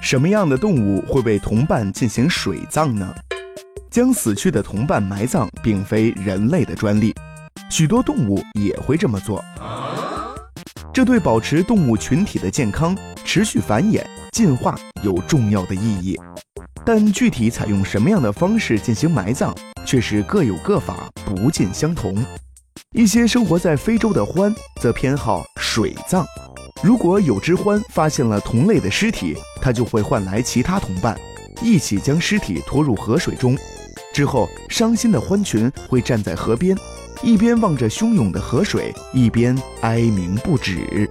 什么样的动物会为同伴进行水葬呢？将死去的同伴埋葬并非人类的专利，许多动物也会这么做。这对保持动物群体的健康、持续繁衍、进化有重要的意义。但具体采用什么样的方式进行埋葬，却是各有各法，不尽相同。一些生活在非洲的獾则偏好水葬。如果有只獾发现了同类的尸体，它就会唤来其他同伴，一起将尸体拖入河水中。之后，伤心的獾群会站在河边，一边望着汹涌的河水，一边哀鸣不止。